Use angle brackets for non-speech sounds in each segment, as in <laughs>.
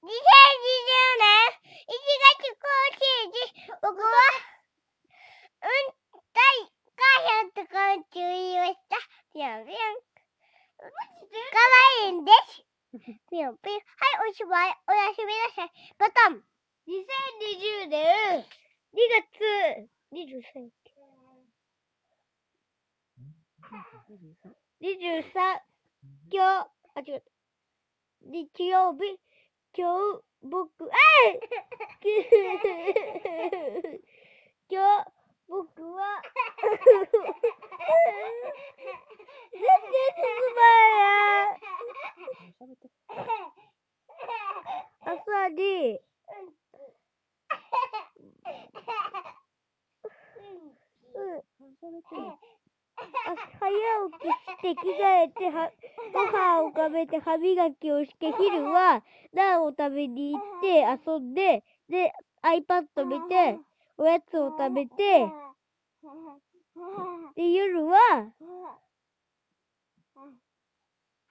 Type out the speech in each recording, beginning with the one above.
2020年1月更新時、僕は、うん、大、母さんと昆虫言いました。ぴょんぴょん。かわいいんです。ぴょんぴょん。はい、おしまい。おやすみなさい。バタン。2020年2月23日。23今日、あ、違った。日曜日、今日、僕、あい <laughs> 今日、僕は、全然進まない。<laughs> 朝に、うん、あ早起きして着替えては、<laughs> ご飯を食べて歯磨きをして、昼はナンを食べに行って遊んで、で、iPad 見て、おやつを食べて、で、夜は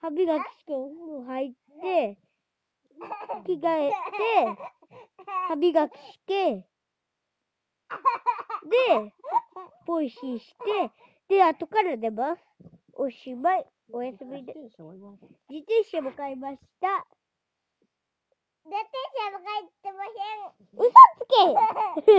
歯磨きしてお風呂入って、着替えて、歯磨きして、で、ポイシーして、で、後から寝ます。おしまい。おやすみで。自転車も買いました。自転車も買ってません。嘘つけ <laughs>